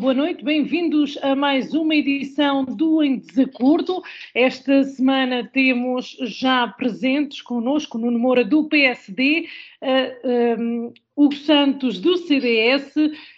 boa noite, bem-vindos a mais uma edição do Em Desacordo. Esta semana temos já presentes connosco Nuno Moura do PSD, uh, um, Hugo Santos do CDS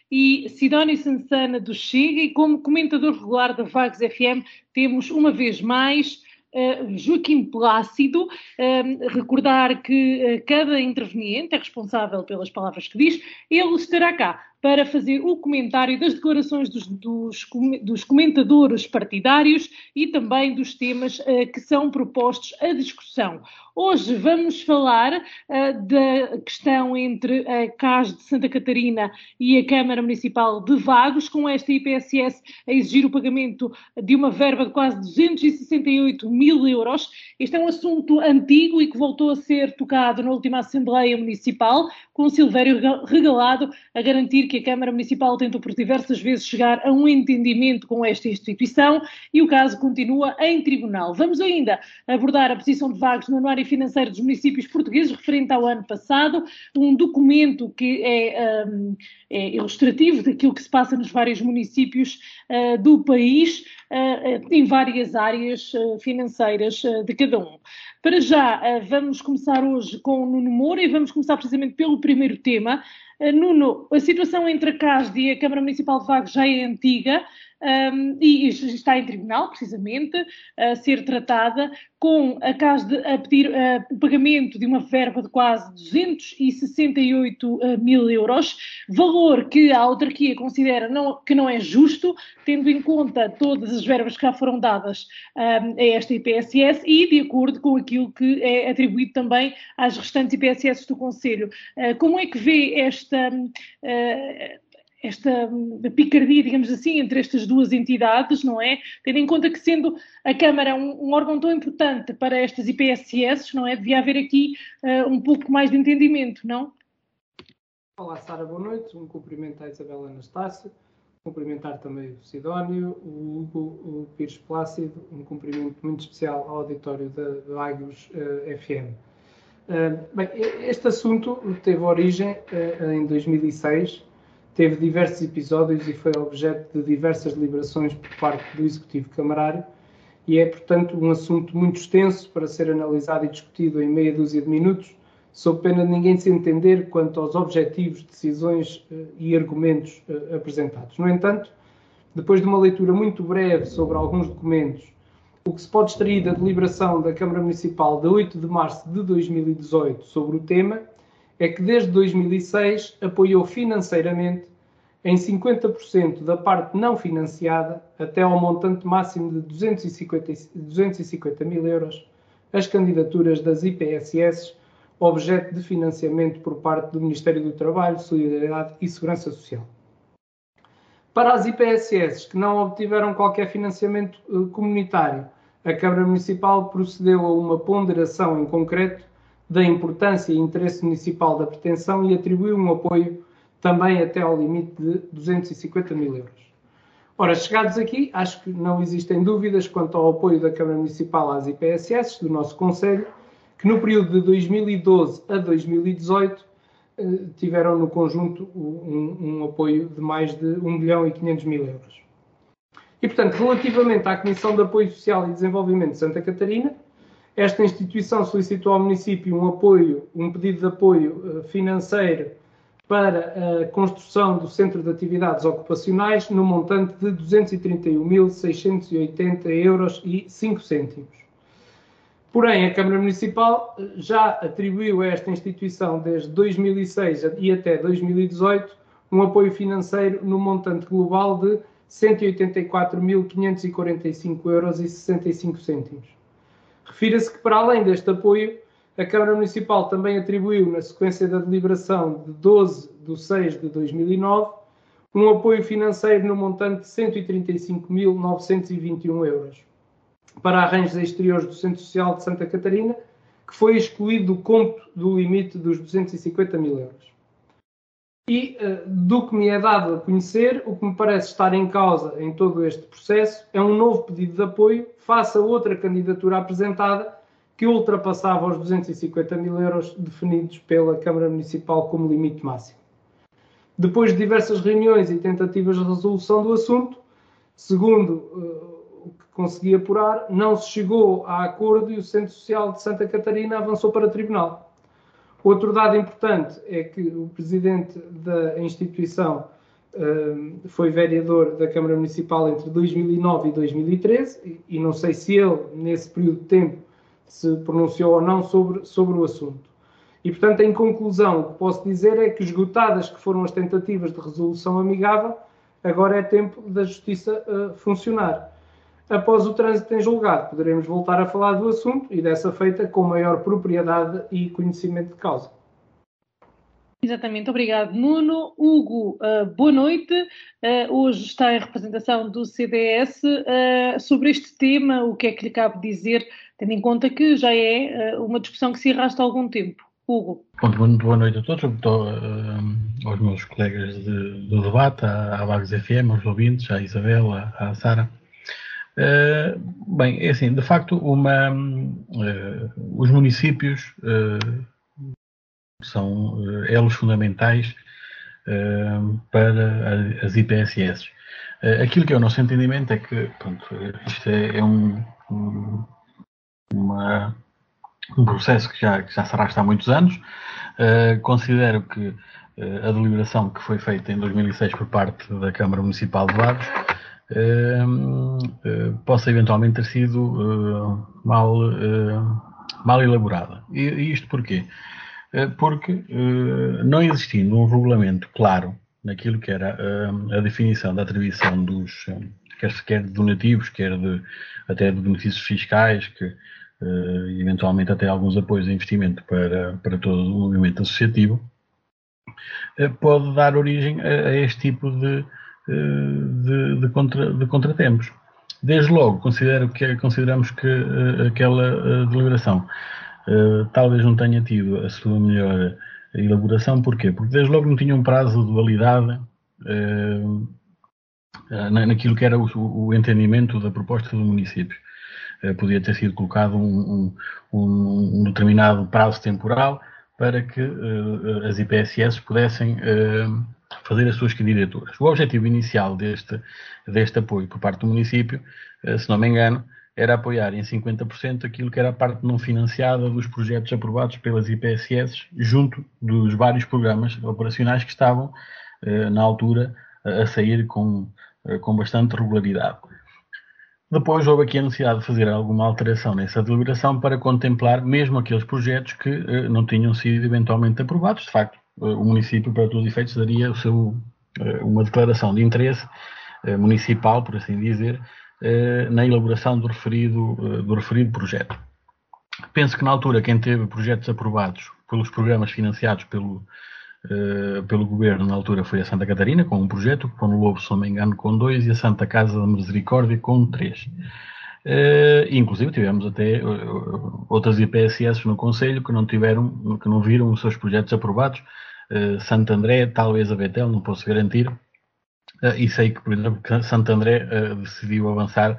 e Sidónio Sansana do Chega e como comentador regular da Vagos FM temos uma vez mais Uh, Joaquim Plácido, uh, recordar que uh, cada interveniente é responsável pelas palavras que diz, ele estará cá para fazer o comentário das declarações dos, dos, dos comentadores partidários e também dos temas que são propostos à discussão. Hoje vamos falar uh, da questão entre a CAS de Santa Catarina e a Câmara Municipal de Vagos, com esta IPSS a exigir o pagamento de uma verba de quase 268 mil euros. Este é um assunto antigo e que voltou a ser tocado na última Assembleia Municipal, com Silvério Regalado a garantir que a Câmara Municipal tentou por diversas vezes chegar a um entendimento com esta instituição e o caso continua em tribunal. Vamos ainda abordar a posição de Vagos no anuário financeiro dos municípios portugueses referente ao ano passado, um documento que é, um, é ilustrativo daquilo que se passa nos vários municípios uh, do país, em várias áreas uh, financeiras de cada um. Para já, vamos começar hoje com o Nuno Moura e vamos começar precisamente pelo primeiro tema. Nuno, a situação entre a CASD e a Câmara Municipal de Vagos já é antiga um, e está em tribunal, precisamente, a ser tratada, com a CASD a pedir uh, o pagamento de uma verba de quase 268 uh, mil euros, valor que a autarquia considera não, que não é justo, tendo em conta todas as verbas que já foram dadas um, a esta IPSS e de acordo com aquilo que é atribuído também às restantes IPSS do Conselho. Uh, como é que vê esta esta picardia, digamos assim, entre estas duas entidades, não é? Tendo em conta que, sendo a Câmara um, um órgão tão importante para estas IPSS, não é? Devia haver aqui uh, um pouco mais de entendimento, não? Olá, Sara, boa noite. Um cumprimento à Isabela Anastácio, cumprimentar também o Sidónio, o Hugo, o Pires Plácido, um cumprimento muito especial ao auditório da Agros uh, FM. Uh, bem, este assunto teve origem uh, em 2006 teve diversos episódios e foi objeto de diversas deliberações por parte do Executivo Camarário e é, portanto, um assunto muito extenso para ser analisado e discutido em meia dúzia de minutos, sob pena de ninguém se entender quanto aos objetivos, decisões uh, e argumentos uh, apresentados. No entanto, depois de uma leitura muito breve sobre alguns documentos, o que se pode extrair da deliberação da Câmara Municipal de 8 de março de 2018 sobre o tema é que desde 2006 apoiou financeiramente em 50% da parte não financiada, até ao montante máximo de 250, 250 mil euros, as candidaturas das IPSS, objeto de financiamento por parte do Ministério do Trabalho, Solidariedade e Segurança Social. Para as IPSS que não obtiveram qualquer financiamento eh, comunitário, a Câmara Municipal procedeu a uma ponderação em concreto da importância e interesse municipal da pretensão e atribuiu um apoio também até ao limite de 250 mil euros. Ora, chegados aqui, acho que não existem dúvidas quanto ao apoio da Câmara Municipal às IPSS, do nosso Conselho, que no período de 2012 a 2018 eh, tiveram no conjunto um, um, apoio de mais de 1 milhão e 500 mil euros. E, portanto, relativamente à Comissão de Apoio Social e Desenvolvimento de Santa Catarina, esta instituição solicitou ao município um apoio, um pedido de apoio eh, financeiro para a construção do Centro de Atividades Ocupacionais no montante de 231.680 euros e 5 cêntimos. Porém, a Câmara Municipal já atribuiu a esta instituição desde 2006 e até 2018 um apoio financeiro no montante global de 184.545 euros e 65 cêntimos. Refira-se que, para além deste apoio, a Câmara Municipal também atribuiu, na sequência da deliberação de 12 de 6 de 2009, um apoio financeiro no montante de 135.921 euros para arranjos exteriores do Centro Social de Santa Catarina, que foi excluído do cômputo do limite dos 250 mil euros. E uh, do que me é dado a conhecer, o que me parece estar em causa em todo este processo é um novo pedido de apoio face a outra candidatura apresentada que ultrapassava os 250 mil euros definidos pela Câmara Municipal como limite máximo. Depois de diversas reuniões e tentativas de resolução do assunto, segundo que consegui apurar, não se chegou a acordo e o Centro Social de Santa Catarina avançou para o Tribunal. Outro dado importante é que o presidente da instituição uh, foi vereador da Câmara Municipal entre 2009 e 2013 e, e não sei se ele, nesse período de tempo, se pronunciou ou não sobre, sobre o assunto. E, portanto, em conclusão, o que posso dizer é que, esgotadas que foram as tentativas de resolução amigável, agora é tempo da justiça uh, funcionar. Após o trânsito em julgado, poderemos voltar a falar do assunto e dessa feita com maior propriedade e conhecimento de causa. Exatamente, obrigado Nuno. Hugo, uh, boa noite. Uh, hoje está em representação do CDS. Uh, sobre este tema, o que é que lhe cabe dizer, tendo em conta que já é uma discussão que se arrasta há algum tempo? Hugo. Bom, boa noite a todos, aos meus colegas de, do debate, à, à Vagos FM, aos ouvintes, à Isabel, à, à Sara. bem, é assim, de facto, uma, os municípios são uh, elos fundamentais uh, para as IPSS. Uh, aquilo que é o nosso entendimento é que pronto, isto é, é um, um, uma, um, processo que já, que já se arrasta há muitos anos. considero que a deliberação que foi feita em 2006 por parte da Câmara Municipal de Vagos possa eventualmente ter sido mal, mal elaborada. E, e isto porquê? Eh, porque eh, não existindo um regulamento claro naquilo que era eh, a definição da atribuição dos, quer de donativos, quer de, até de benefícios fiscais, que eventualmente até alguns apoios de investimento para, para todo o movimento associativo, pode dar origem a, a este tipo de, de, de, contra, de contratempos. Desde logo, considero que, consideramos que aquela deliberação eh, talvez não tenha tido a sua melhor elaboração. Porquê? Porque desde logo não tinha um prazo de validade uh, naquilo que era o, o, entendimento da proposta do município. Uh, podia ter sido colocado um, um, um, determinado prazo temporal para que as IPSS pudessem fazer as suas candidaturas. O objetivo inicial deste, deste apoio por parte do município, se não me engano, era apoiar em 50% aquilo que era a parte não financiada dos projetos aprovados pelas IPSS, junto dos vários programas operacionais que estavam, eh, na altura, a sair com, eh, com bastante regularidade. Depois houve aqui a necessidade de fazer alguma alteração nessa deliberação para contemplar mesmo aqueles projetos que eh, não tinham sido eventualmente aprovados. De facto, o município, para todos os efeitos, daria o seu, uma declaração de interesse municipal, por assim dizer, eh, na elaboração do referido, eh, do referido projeto. Penso que na altura quem teve projetos aprovados pelos programas financiados pelo, pelo governo na altura foi a Santa Catarina, com um projeto, o Pão Lobo, se não me engano, com dois, e a Santa Casa da Misericórdia com três. Uh, inclusive tivemos até uh, outras IPSS no Conselho que não tiveram, que não viram os seus projetos aprovados. Uh, Santo André, talvez a Betel, não posso garantir, Uh, e sei que, por exemplo, Santo André decidiu avançar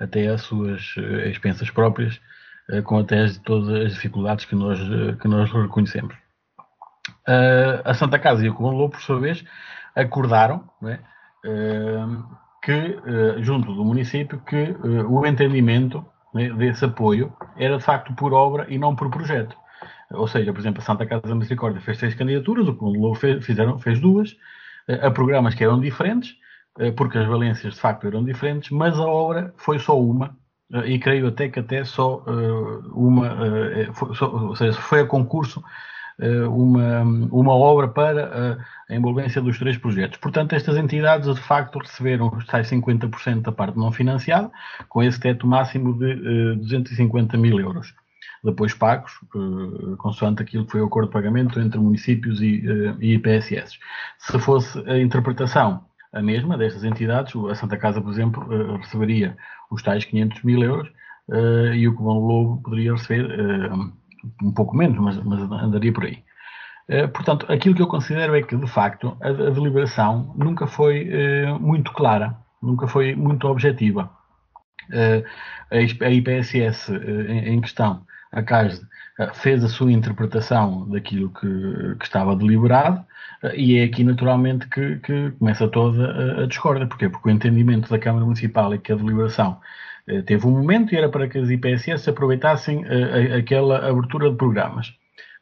até as suas expensas próprias, com até as, todas as dificuldades que nós, que nós reconhecemos. a Santa Casa e o Comando por sua vez, acordaram é, que, junto do município, que o entendimento né, desse apoio era de facto por obra e não por projeto. Ou seja, por exemplo, a Santa Casa da Misericórdia fez seis candidaturas, o Comando fez, fizeram, fez duas, a programas que eram diferentes, eh, porque as valências de facto eram diferentes, mas a obra foi só uma e creio até que até só uma, ou seja, foi a concurso uma, uma obra para a envolvência dos três projetos. Portanto, estas entidades de facto receberam os tais 50% da parte não financiada, com esse teto máximo de 250 mil euros depois pagos, consoante aquilo que foi o acordo de pagamento entre municípios e, e IPSS. Se fosse a interpretação a mesma destas entidades, a Santa Casa, por exemplo, receberia os tais 500 mil euros e o Cubão Lobo poderia receber um pouco menos, mas, mas, andaria por aí. portanto, aquilo que eu considero é que, de facto, a, a deliberação nunca foi muito clara, nunca foi muito objetiva. a, IPSS em, em questão a CASD eh, fez a sua interpretação daquilo que, que estava deliberado eh, e é aqui naturalmente que, que começa toda a, a, discórdia. Porquê? Porque o entendimento da Câmara Municipal é que a deliberação eh, teve um momento e era para que as IPSS aproveitassem a, a, aquela abertura de programas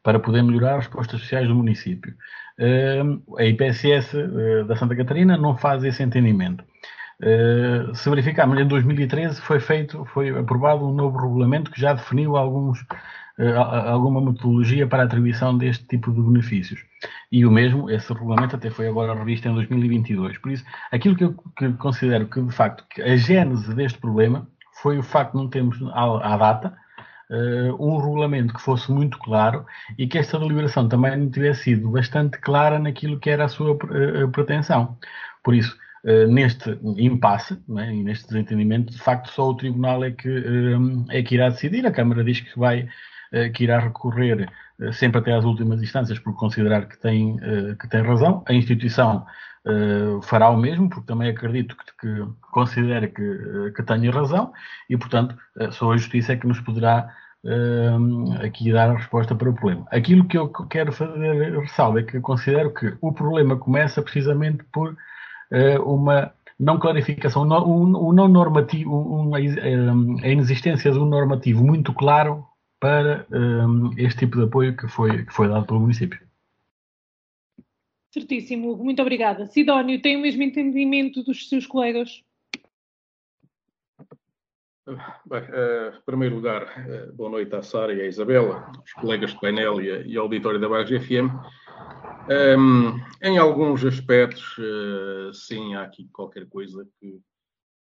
para poder melhorar as respostas sociais do município. A IPSS da Santa Catarina não faz esse entendimento. Uh, se verificarmos, em 2013 foi feito, foi aprovado um novo regulamento que já definiu alguns, uh, alguma metodologia para a atribuição deste tipo de benefícios. E o mesmo, esse regulamento até foi agora revisto em 2022. Por isso, aquilo que eu que considero que, de facto, que a gênese deste problema foi o facto de não termos à, data uh, um regulamento que fosse muito claro e que esta deliberação também não tivesse sido bastante clara naquilo que era a sua pretensão. Por isso, Uh, neste impasse é? e neste desentendimento, de facto, só o Tribunal é que, uh, é que irá decidir. A Câmara diz que vai uh, que irá recorrer sempre até às últimas instâncias por considerar que tem, que tem razão. A instituição fará o mesmo, porque também acredito que, que considera que, que tenha razão e, portanto, só a Justiça é que nos poderá aqui dar a resposta para o problema. Aquilo que eu quero fazer ressalva é que considero que o problema começa precisamente por eh, uma não clarificação, um não normativo, a inexistência de um normativo muito claro para um, este tipo de apoio que foi, que foi dado pelo município. Certíssimo, muito obrigada. Sidónio, tem o mesmo entendimento dos seus colegas? Bem, uh, em primeiro lugar, uh, boa noite à Sara e à Isabela, aos colegas de painel e, e ao auditório da Bagos FM. Um, em alguns aspectos, uh, sim, há aqui qualquer coisa que,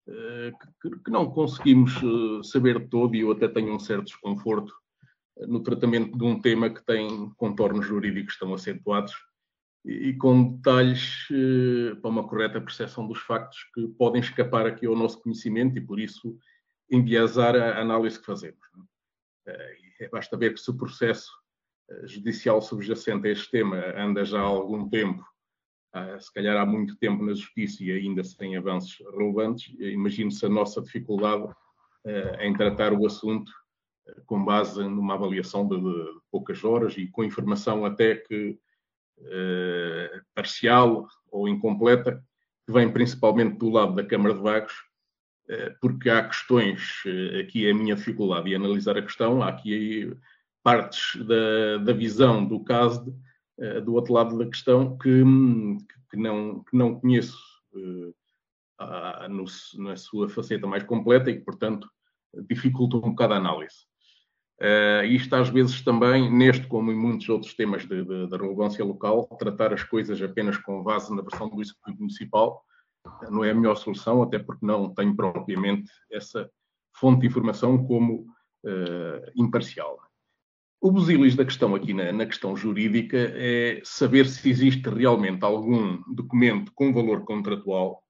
uh, que, que, não conseguimos uh, saber todo, e eu até tenho um certo desconforto no tratamento de um tema que tem contornos jurídicos tão acentuados e, e com detalhes para uma correta percepção dos factos que podem escapar aqui ao nosso conhecimento e, por isso, enviesar a análise que fazemos. É? basta ver que se o processo judicial subjacente a este tema anda já há algum tempo, se calhar há muito tempo na Justiça e ainda sem avanços relevantes. Imagino-se a nossa dificuldade eh, em tratar o assunto eh, com base numa avaliação de, poucas horas e com informação até que eh, parcial ou incompleta, que vem principalmente do lado da Câmara de Vagos, porque há questões, aqui é a minha dificuldade de analisar a questão, há aqui partes da, da visão do caso uh, do outro lado da questão que, que, não, que não conheço uh, a, no, na sua faceta mais completa e que, portanto, dificulta um bocado a análise. Uh, isto às vezes também, neste como em muitos outros temas de, de, de, relevância local, tratar as coisas apenas com base na versão do Executivo Municipal não é a melhor solução, até porque não tenho propriamente essa fonte de informação como uh, imparcial. O busilis da questão aqui na, na, questão jurídica é saber se existe realmente algum documento com valor contratual,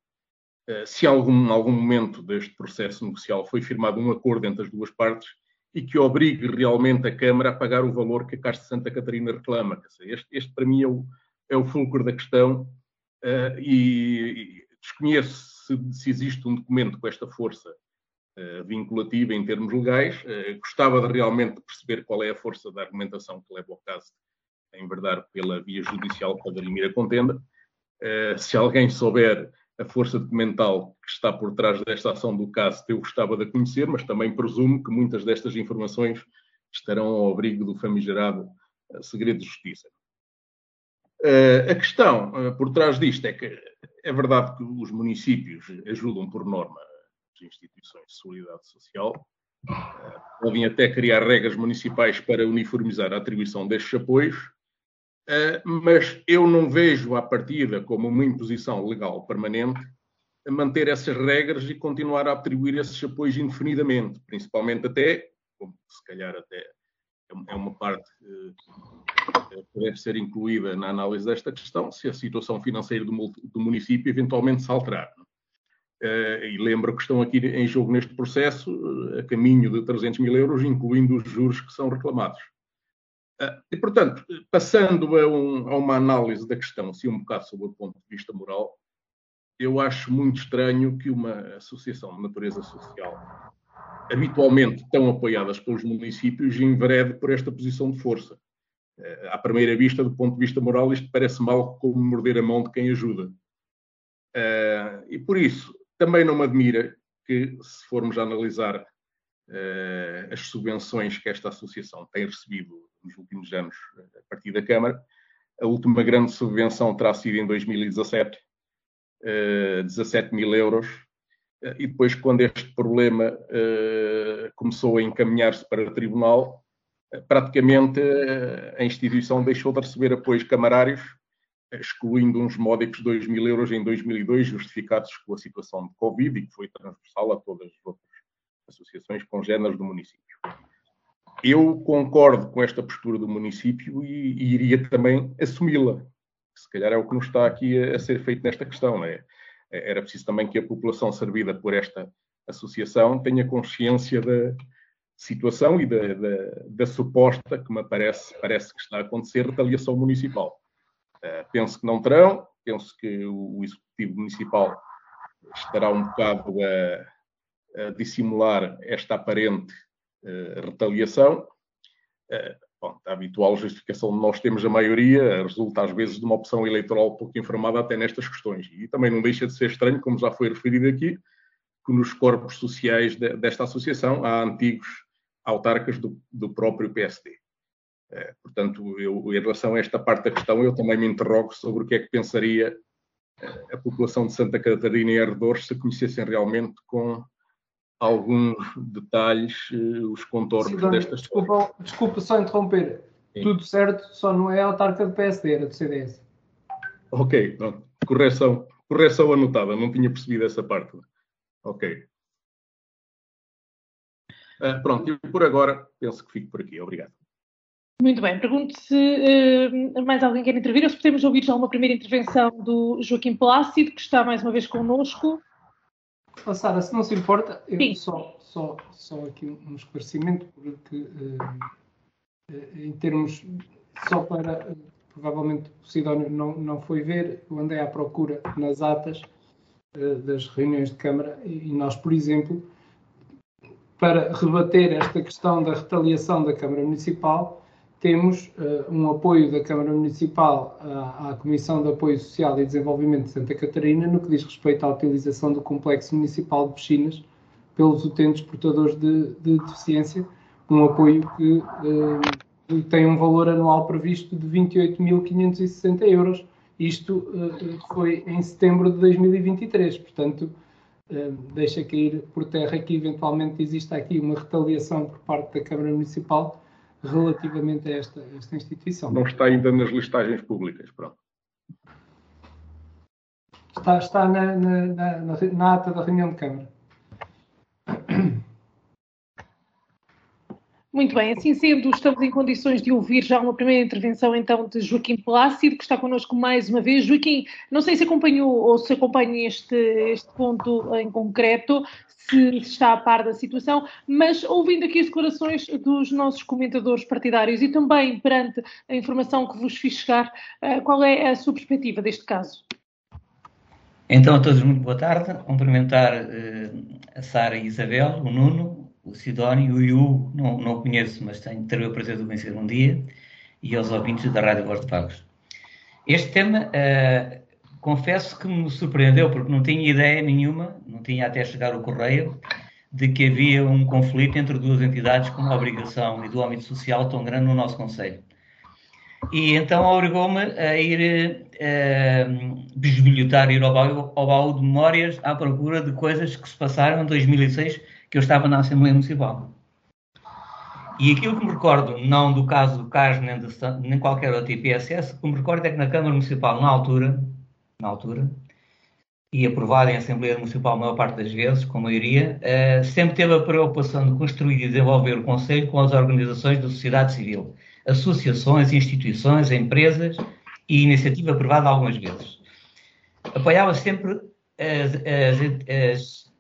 eh, se algum algum momento deste processo negocial foi firmado um acordo entre as duas partes e que obrigue realmente a Câmara a pagar o valor que a Caixa de Santa Catarina reclama. Este, este para mim é o, é o fulcro da questão uh, e, e desconheço se, se existe um documento com esta força eh, vinculativa em termos legais. Uh, gostava de realmente perceber qual é a força da argumentação que leva ao caso a enverdar pela via judicial para dirimir a contenda. Uh, se alguém souber a força documental que está por trás desta ação do caso, eu gostava de conhecer, mas também presumo que muitas destas informações estarão ao abrigo do famigerado segredo de justiça. a questão por trás disto é que é verdade que os municípios ajudam por norma instituições de solidariedade social. Podem até criar regras municipais para uniformizar a atribuição destes apoios, mas eu não vejo à partida como uma imposição legal permanente manter essas regras e continuar a atribuir esses apoios indefinidamente, principalmente até, como se calhar até é uma parte eh, que deve ser incluída na análise desta questão, se a situação financeira do, município eventualmente se alterar. Eh, e lembro que estão aqui em jogo neste processo eh, a caminho de 300 mil euros, incluindo os juros que são reclamados. E, portanto, passando a, um, a uma análise da questão, assim um bocado sobre o ponto de vista moral, eu acho muito estranho que uma associação de natureza social habitualmente tão apoiadas pelos municípios, enverede por esta posição de força. Eh, à primeira vista, do ponto de vista moral, isto parece mal como morder a mão de quem ajuda. Eh, e por isso, também não me admira que, se formos analisar eh, as subvenções que esta associação tem recebido nos últimos anos a partir da Câmara, a última grande subvenção terá sido em 2017, 17 mil euros, e depois, quando este problema começou a encaminhar-se para o tribunal, praticamente a instituição deixou de receber apoios camarários, excluindo uns módicos 2 mil euros em 2002, justificados com a situação de Covid e que foi transversal a todas as outras associações congêneres do município. Eu concordo com esta postura do município e, e iria também assumi-la. Se calhar é o que nos está aqui a, a ser feito nesta questão, não é? era preciso também que a população servida por esta associação tenha consciência da situação e da, da, da suposta, que me parece, parece que está a acontecer, retaliação municipal. Uh, penso que não terão, penso que o, o Executivo Municipal estará um bocado a, a dissimular esta aparente retaliação. Uh, Bom, a habitual justificação de nós temos a maioria resulta às vezes de uma opção eleitoral pouco informada até nestas questões. E também não deixa de ser estranho, como já foi referido aqui, que nos corpos sociais de, desta associação há antigos autarcas do, do próprio PSD. É, portanto, eu, em relação a esta parte da questão, eu também me interrogo sobre o que é que pensaria é, a população de Santa Catarina e arredores se conhecessem realmente com alguns detalhes, uh, os contornos Sim, destas desculpa, desculpa só interromper. Sim. Tudo certo, só não é a autarca do PSD, era do CDS. Ok, pronto. Correção, correção anotada, não tinha percebido essa parte. Ok. Uh, pronto, e por agora penso que fico por aqui. Obrigado. Muito bem, pergunto se uh, mais alguém quer intervir ou se podemos ouvir já uma primeira intervenção do Joaquim Plácido, que está mais uma vez connosco. Oh, Sara, se não se importa, eu só, só, só aqui um esclarecimento, porque uh, em termos, só para, uh, provavelmente o Sidónio não, não foi ver, eu andei à procura nas atas uh, das reuniões de Câmara e, e nós, por exemplo, para rebater esta questão da retaliação da Câmara Municipal, temos uh, um apoio da Câmara Municipal à, à, Comissão de Apoio Social e Desenvolvimento de Santa Catarina no que diz respeito à utilização do Complexo Municipal de Piscinas pelos utentes portadores de, de deficiência, um apoio que uh, tem um valor anual previsto de 28.560 euros. Isto uh, foi em setembro de 2023, portanto, deixa cair por terra que eventualmente exista aqui uma retaliação por parte da Câmara Municipal relativamente a esta, esta instituição. Não está ainda nas listagens públicas, pronto. Está, está na, na, na, na ata da reunião de Câmara. Muito bem, assim sendo, estamos em condições de ouvir já uma primeira intervenção então de Joaquim Plácido, que está connosco mais uma vez. Joaquim, não sei se acompanhou ou se acompanha este, este ponto em concreto, se está a par da situação, mas ouvindo aqui as declarações dos nossos comentadores partidários e também perante a informação que vos fiz chegar, eh, qual é a sua perspectiva deste caso? Então, a todos muito boa tarde. Cumprimentar uh, a Sara e Isabel, o Nuno, o Sidónio, o Iu, não, não conheço, mas tenho, terei o prazer de o conhecer um dia, e aos ouvintes da Rádio Voz de Pagos. Este tema, uh, confesso que me surpreendeu, porque não tinha ideia nenhuma, não tinha até chegar o correio, de que havia um conflito entre duas entidades com uma obrigação e do âmbito social tão grande no nosso Conselho. E então obrigou-me a ir uh, bisbilhotar, ir ao baú, ao baú de memórias à procura de coisas que se passaram em 2006, que eu estava na Assembleia Municipal. E aquilo que me recordo, não do caso do CAS nem, de, nem qualquer outro IPSS, o que me recordo é que na Câmara Municipal, na altura, na altura, e aprovado em Assembleia Municipal a maior parte das vezes, com maioria, uh, sempre teve a preocupação de construir e desenvolver o Conselho com as organizações da sociedade civil, associações, instituições, empresas e iniciativa privada algumas vezes. Apoiava sempre as, as, as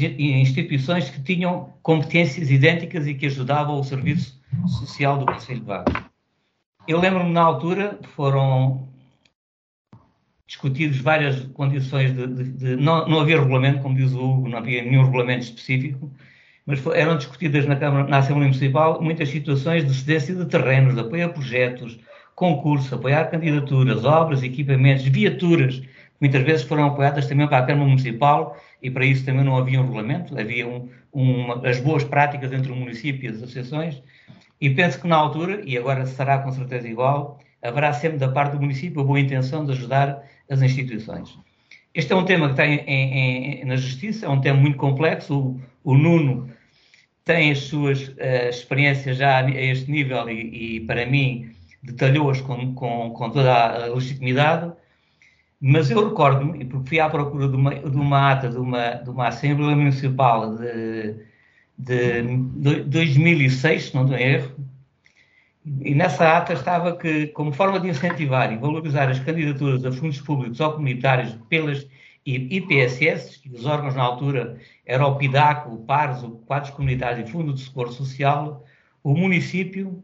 instituições que tinham competências idênticas e que ajudavam o serviço social do Conselho de Vagos. Eu lembro-me na altura, foram discutidos várias condições de, de, de não, não, havia regulamento, como diz o Hugo, não havia nenhum regulamento específico, mas eram discutidas na, Câmara, na Assembleia Municipal muitas situações de cedência de terrenos, de apoio a projetos, concursos, apoiar candidaturas, obras, equipamentos, viaturas, muitas vezes foram apoiadas também para a Câmara Municipal e para isso também não havia um regulamento, havia um, uma, as boas práticas entre o município e as associações, e penso que na altura, e agora será com certeza igual, haverá sempre da parte do município a boa intenção de ajudar as instituições. Este é um tema que tem em, em, na Justiça, é um tema muito complexo. O, o Nuno tem as suas uh, experiências já a este nível e, e para mim, detalhou-as com, com, com, toda a legitimidade. Mas eu recordo-me, porque fui à procura de uma, de uma ata de uma, de uma Assembleia Municipal de, de, de 2006, se não estou em erro, e nessa ata estava que, como forma de incentivar e valorizar as candidaturas a fundos públicos ou comunitários pelas IPSS, e os órgãos na altura eram o PIDAC, o PARS, o Quadros Comunitários e Fundo de Socorro Social, o município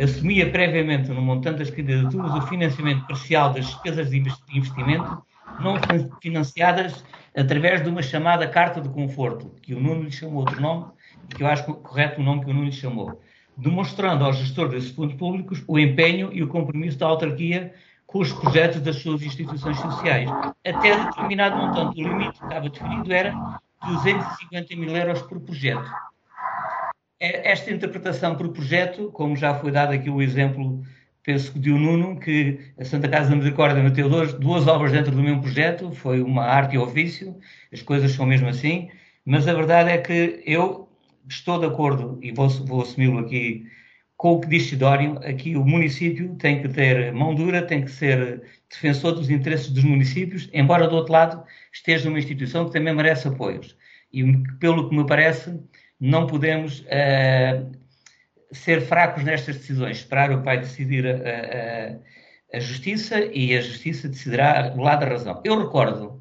assumia previamente no montante das candidaturas o financiamento parcial das despesas de investimento não financiadas através de uma chamada carta de conforto, que o Nuno lhe chamou outro nome, que eu acho correto o nome que o Nuno lhe chamou demonstrando ao gestor desses fundos públicos o empenho e o compromisso da autarquia com os projetos das suas instituições sociais. Até determinado montante, o limite que estava definido era 250 mil euros por projeto. É, esta interpretação por projeto, como já foi dado aqui o exemplo, penso que de um Nuno, que a Santa Casa da Misericórdia meteu duas, duas obras dentro do mesmo projeto, foi uma arte e ofício, as coisas são mesmo assim, mas a verdade é que eu estou de acordo, e vou, vou assumi-lo aqui, com o que diz Sidónio, aqui o município tem que ter mão dura, tem que ser defensor dos interesses dos municípios, embora do outro lado esteja uma instituição que também merece apoios. E pelo que me parece, não podemos uh, ser fracos nestas decisões, esperar o vai decidir a, a, a, Justiça e a Justiça decidirá o lado da razão. Eu recordo,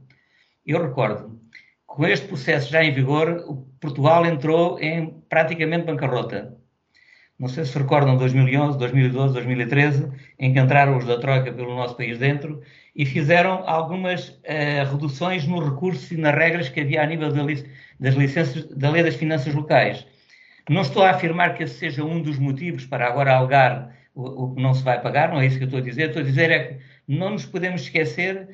eu recordo com este processo já em vigor, Portugal entrou em praticamente bancarrota. Não sei se recordam 2011, 2012, 2013, em que entraram os da Troika pelo nosso país dentro e fizeram algumas uh, reduções no recurso e nas regras que havia a nível das licenças, da lei das finanças locais. Não estou a afirmar que esse seja um dos motivos para agora alegar o, o que não se vai pagar, não é isso que eu estou a dizer. Estou a dizer é que não nos podemos esquecer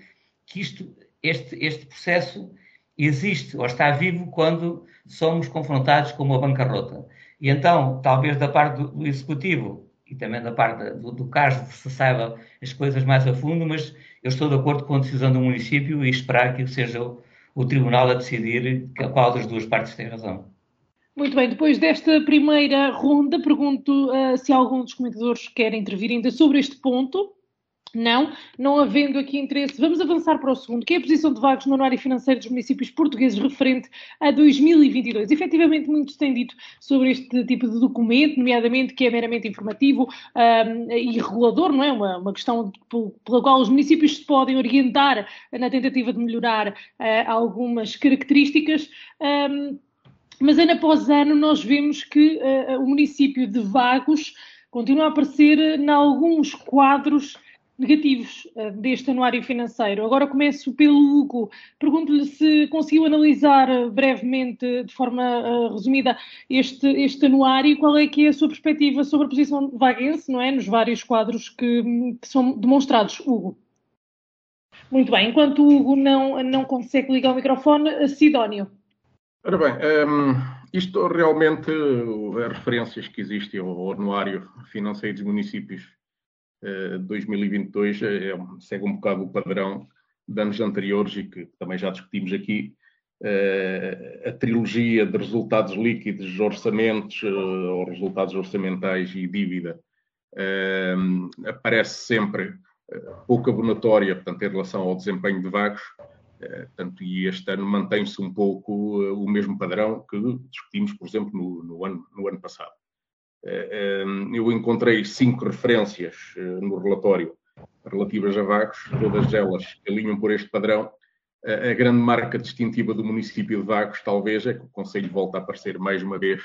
que isto, este, este processo existe ou está vivo quando somos confrontados com uma bancarrota. E então, talvez da parte do, do Executivo e também da parte do, do CAS se saiba as coisas mais a fundo, mas eu estou de acordo com a decisão do município e esperar que seja o, o Tribunal a decidir qual das duas partes tem razão. Muito bem, depois desta primeira ronda, pergunto uh, se algum dos comentadores quer intervir ainda sobre este ponto. Não, não havendo aqui interesse, vamos avançar para o segundo, que é a posição de vagos no anuário financeiro dos municípios portugueses referente a 2022. Efetivamente, muito se tem dito sobre este tipo de documento, nomeadamente que é meramente informativo um, e regulador, não é? Uma, uma questão pela qual os municípios se podem orientar na tentativa de melhorar uh, algumas características. Um, mas ano após ano nós vemos que uh, o município de Vagos continua a aparecer em alguns quadros negativos uh, deste anuário financeiro. Agora começo pelo Hugo. Pergunto-lhe se conseguiu analisar uh, brevemente, de forma uh, resumida, este, este anuário e qual é que é a sua perspectiva sobre a posição vaguense, não é? Nos vários quadros que, que são demonstrados. Hugo. Muito bem, enquanto o Hugo não, não consegue ligar o microfone, Sidónio. Ora bem, um, ehm, isto realmente, as referências que existem ao anuário financeiro dos municípios 2022 é, segue um bocado o padrão de anos anteriores e que também já discutimos aqui, a trilogia de resultados líquidos, orçamentos, ou resultados orçamentais e dívida, aparece sempre pouco abonatória, portanto, em relação ao desempenho de Vagos, Portanto, e este ano mantém-se um pouco o mesmo padrão que discutimos, por exemplo, no, no, ano, no ano passado. Eu encontrei cinco referências no relatório relativas a Vagos, todas elas alinham por este padrão. A grande marca distintiva do município de Vagos, talvez, é que o Conselho volta a aparecer mais uma vez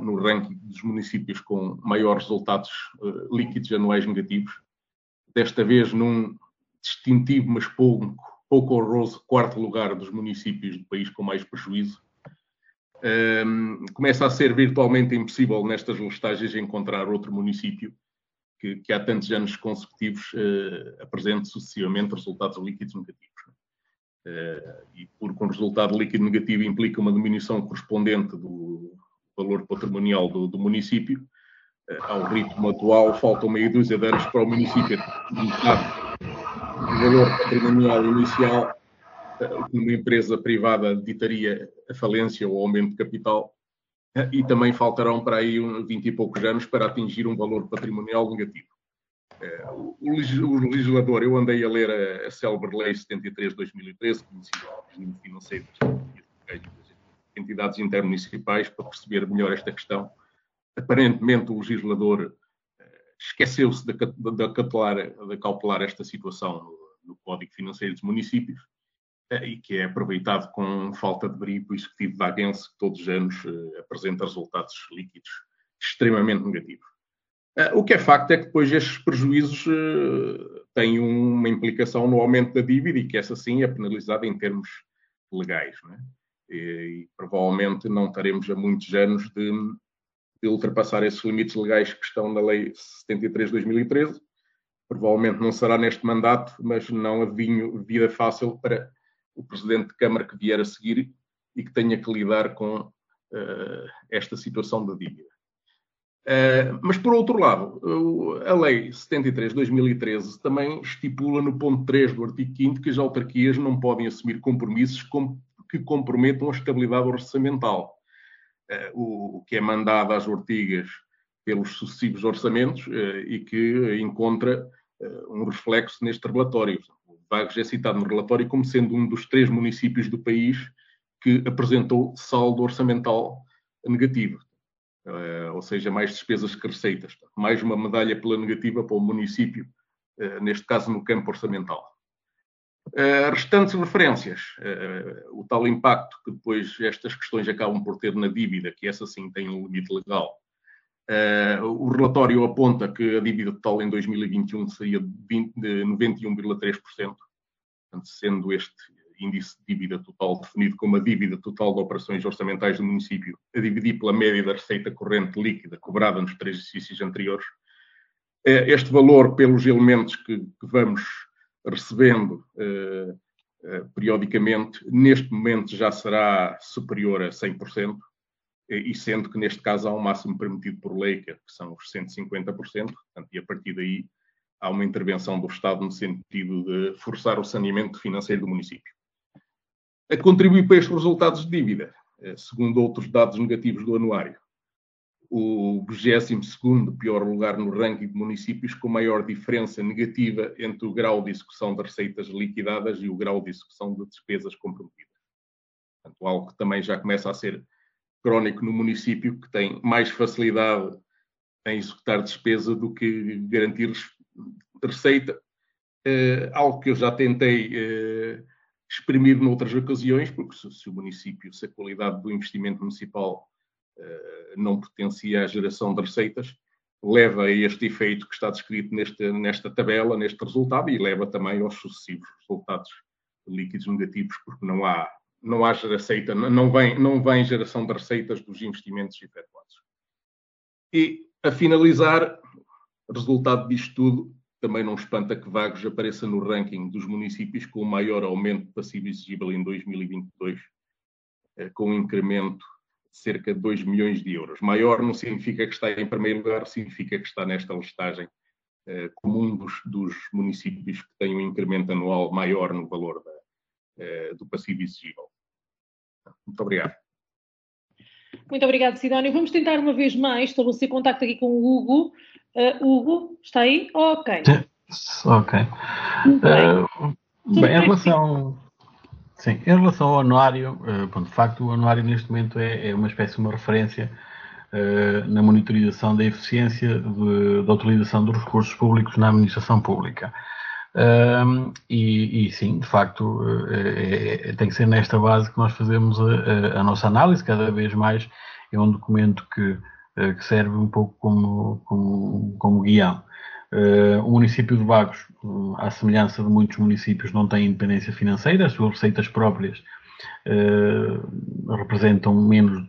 no ranking dos municípios com maiores resultados líquidos anuais negativos. Desta vez num distintivo, mas pouco, pouco honroso quarto lugar dos municípios do país com mais prejuízo. Um, começa a ser virtualmente impossível nestas listagens encontrar outro município que, que há tantos anos consecutivos uh, apresente sucessivamente resultados líquidos negativos. Uh, e porque um resultado líquido negativo implica uma diminuição correspondente do valor patrimonial do, do município, uh, ao ritmo atual faltam meia dúzia de anos para o município metade do valor patrimonial inicial uma empresa privada ditaria a falência ou aumento de capital eh, e também faltarão para aí uns 20 e poucos anos para atingir um valor patrimonial negativo. Eh, o legislador, eu andei a ler a, célebre Lei 73 de 2013, conhecida como financeiro das entidades intermunicipais, para perceber melhor esta questão. Aparentemente, o legislador eh, esqueceu-se de, de, de, de cautelar esta situação no Código Financeiro dos Municípios e que é aproveitado com falta de brilho o Executivo vaguense, que todos os anos uh, apresenta resultados líquidos extremamente negativos. Uh, o que é facto é que depois estes prejuízos uh, têm uma implicação no aumento da dívida e que essa sim é penalizada em termos legais. É? E, provavelmente não estaremos a muitos anos de, de, ultrapassar esses limites legais que estão na Lei 73 de 2013. Provavelmente não será neste mandato, mas não adivinho vida fácil para o presidente de Câmara que vier a seguir e que tenha que lidar com uh, esta situação da dívida. Uh, mas, por outro lado, a Lei 73 de 2013 também estipula no ponto 3 do artigo 5 que as autarquias não podem assumir compromissos com, que comprometam a estabilidade orçamental. Uh, o, que é mandado às ortigas pelos sucessivos orçamentos e que encontra um reflexo neste relatório. Vagos é citado no relatório como sendo um dos três municípios do país que apresentou saldo orçamental negativo, uh, ou seja, mais despesas que receitas. Mais uma medalha pela negativa para o município, uh, neste caso no campo orçamental. Uh, restantes referências, o tal impacto que depois estas questões acabam por ter na dívida, que essa sim tem um limite legal, Uh, o relatório aponta que a dívida total em 2021 seria de 91,3%, sendo este índice de dívida total definido como a dívida total de operações orçamentais do município, a dividir pela média da receita corrente líquida cobrada nos três exercícios anteriores. Uh, este valor, pelos elementos que, que vamos recebendo uh, periodicamente, neste momento já será superior a 100%, e sendo que neste caso há um máximo permitido por lei, que são os 150%, portanto, e a partir daí há uma intervenção do Estado no sentido de forçar o saneamento financeiro do município. A contribuir para estes resultados de dívida, eh, segundo outros dados negativos do anuário, o 22º pior lugar no ranking de municípios com maior diferença negativa entre o grau de execução de receitas liquidadas e o grau de execução de despesas comprometidas. Portanto, algo que também já começa a ser crónico no município que tem mais facilidade em executar despesa do que garantir receita. Uh, algo que eu já tentei uh, exprimir noutras ocasiões, porque se, se, o município, se a qualidade do investimento municipal uh, não potencia a geração de receitas, leva a este efeito que está descrito neste, nesta tabela, neste resultado, e leva também aos sucessivos resultados líquidos negativos, porque não há não há receita, não vem, não vem geração de receitas dos investimentos efetuados. E, a finalizar, resultado disto tudo, também não espanta que Vagos apareça no ranking dos municípios com o maior aumento de passivo exigível em 2022, eh, com um incremento de cerca de 2 milhões de euros. Maior não significa que está em primeiro lugar, significa que está nesta listagem como um dos, dos, municípios que tem um incremento anual maior no valor da, do passivo exigível. Muito obrigado. Muito obrigado, Sidónio. Vamos tentar uma vez mais estabelecer contacto aqui com o Hugo. Uh, Hugo, está aí? Ok. Ok. Uh, bem, em relação, sim, em relação ao anuário, uh, de facto, o anuário neste momento é, é uma espécie de uma referência uh, na monitorização da eficiência de, da utilização dos recursos públicos na administração pública. Um, e, e, sim, de facto, é, é, tem que ser nesta base que nós fazemos a, a, nossa análise, cada vez mais é um documento que, que serve um pouco como, como, como guião. Uh, o município de Vagos, uh, à semelhança de muitos municípios, não tem independência financeira, as suas receitas próprias uh, representam menos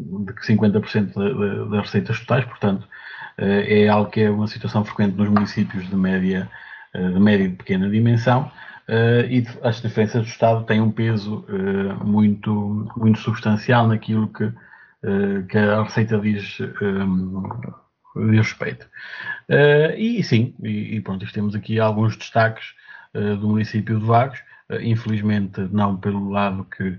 de que 50% das receitas totais, portanto, é algo que é uma situação frequente nos municípios de média, de média e de pequena dimensão. e as diferenças do Estado têm um peso muito, muito substancial naquilo que, que a Receita diz de respeito. E sim, e, pronto, temos aqui alguns destaques do município de Vagos, infelizmente não pelo lado que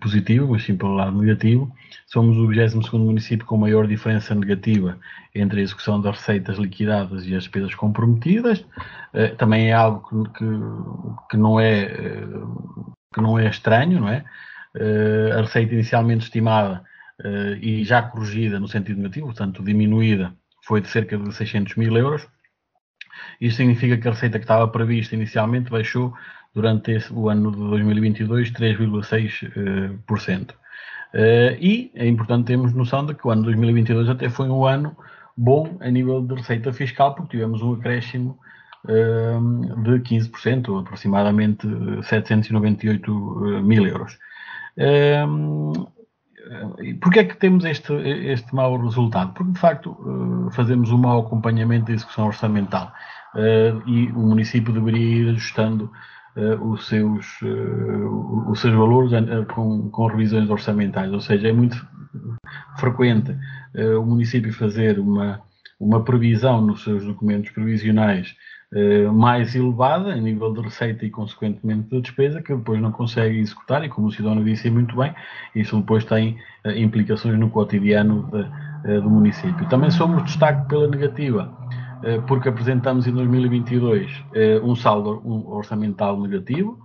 positivo, mas sim pelo lado negativo. Somos o 22 município com maior diferença negativa entre a execução das receitas liquidadas e as despesas comprometidas. também é algo que, que, que, não é, que não é estranho, não é? a receita inicialmente estimada e já corrigida no sentido negativo, portanto diminuída, foi de cerca de 600 mil euros. Isto significa que a receita que estava prevista inicialmente baixou durante esse, o ano de 2022 3,6%. Uh, e é importante termos noção de que o ano de 2022 até foi um ano bom a nível de receita fiscal, porque tivemos um acréscimo uh, de 15%, aproximadamente 798 mil euros. Uh, Porquê é que temos este, este mau resultado? Porque, de facto, eh, fazemos um mau acompanhamento da execução orçamental eh, e o município deveria ir ajustando eh, os seus, os seus valores com, com revisões orçamentais. Ou seja, é muito frequente o município fazer uma, uma previsão nos seus documentos previsionais eh, mais elevada em nível de receita e, consequentemente, de despesa, que depois não consegue executar, e como o Sidónio disse muito bem, isso depois tem implicações no cotidiano do município. Também somos destaque pela negativa, porque apresentamos em 2022 um saldo orçamental negativo.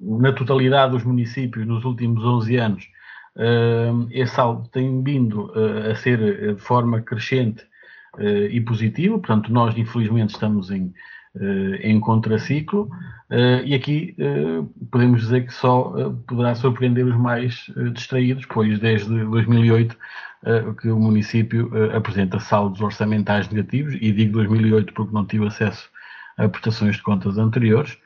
na totalidade dos municípios, nos últimos 11 anos, esse saldo tem vindo a ser de forma crescente e positivo, portanto, nós infelizmente estamos em, em contraciclo, e aqui podemos dizer que só poderá surpreender os mais distraídos, pois desde 2008 que o município apresenta saldos orçamentais negativos, e digo 2008 porque não tive acesso a prestações de contas anteriores,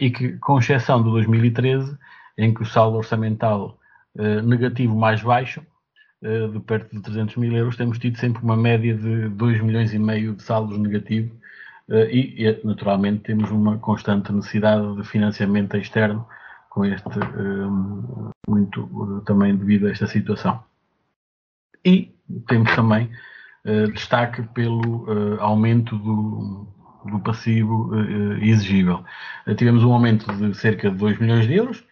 e que, com exceção de 2013, em que o saldo orçamental negativo mais baixo, eh, de perto de 300 mil euros, temos tido sempre uma média de 2 milhões e meio de saldos negativos eh, e, naturalmente, temos uma constante necessidade de financiamento externo com este, eh, muito também devido a esta situação. E temos também destaque pelo aumento do, do passivo exigível. tivemos um aumento de cerca de 2 milhões de euros,